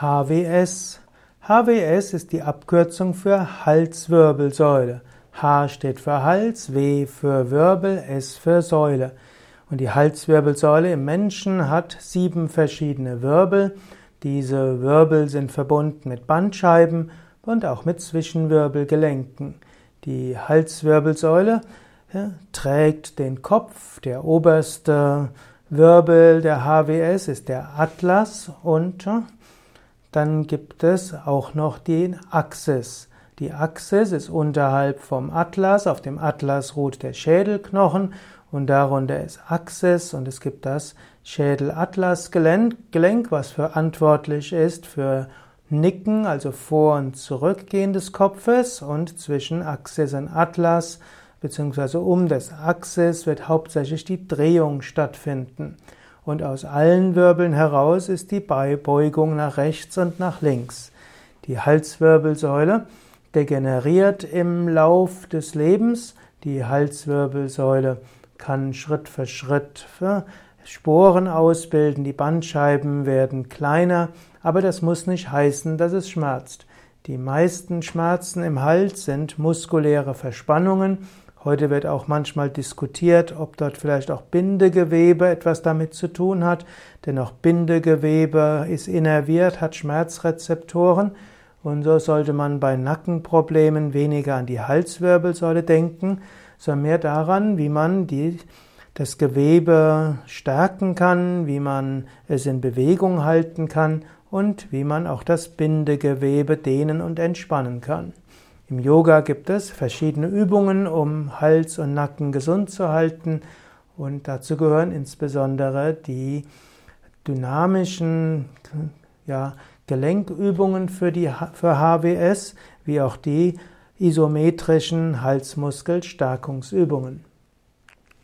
HWS. HWS ist die Abkürzung für Halswirbelsäule. H steht für Hals, W für Wirbel, S für Säule. Und die Halswirbelsäule im Menschen hat sieben verschiedene Wirbel. Diese Wirbel sind verbunden mit Bandscheiben und auch mit Zwischenwirbelgelenken. Die Halswirbelsäule ja, trägt den Kopf, der oberste Wirbel der HWS ist der Atlas und dann gibt es auch noch den Axis. Die Axis ist unterhalb vom Atlas. Auf dem Atlas ruht der Schädelknochen und darunter ist Axis und es gibt das Schädel-Atlas-Gelenk, was verantwortlich ist für Nicken, also Vor- und Zurückgehen des Kopfes und zwischen Axis und Atlas beziehungsweise um das Axis wird hauptsächlich die Drehung stattfinden. Und aus allen Wirbeln heraus ist die Beibeugung nach rechts und nach links. Die Halswirbelsäule degeneriert im Lauf des Lebens. Die Halswirbelsäule kann Schritt für Schritt Sporen ausbilden, die Bandscheiben werden kleiner, aber das muss nicht heißen, dass es schmerzt. Die meisten Schmerzen im Hals sind muskuläre Verspannungen Heute wird auch manchmal diskutiert, ob dort vielleicht auch Bindegewebe etwas damit zu tun hat, denn auch Bindegewebe ist innerviert, hat Schmerzrezeptoren und so sollte man bei Nackenproblemen weniger an die Halswirbelsäule denken, sondern mehr daran, wie man die, das Gewebe stärken kann, wie man es in Bewegung halten kann und wie man auch das Bindegewebe dehnen und entspannen kann. Im Yoga gibt es verschiedene Übungen, um Hals und Nacken gesund zu halten und dazu gehören insbesondere die dynamischen ja, Gelenkübungen für, die, für HWS, wie auch die isometrischen Halsmuskelstärkungsübungen.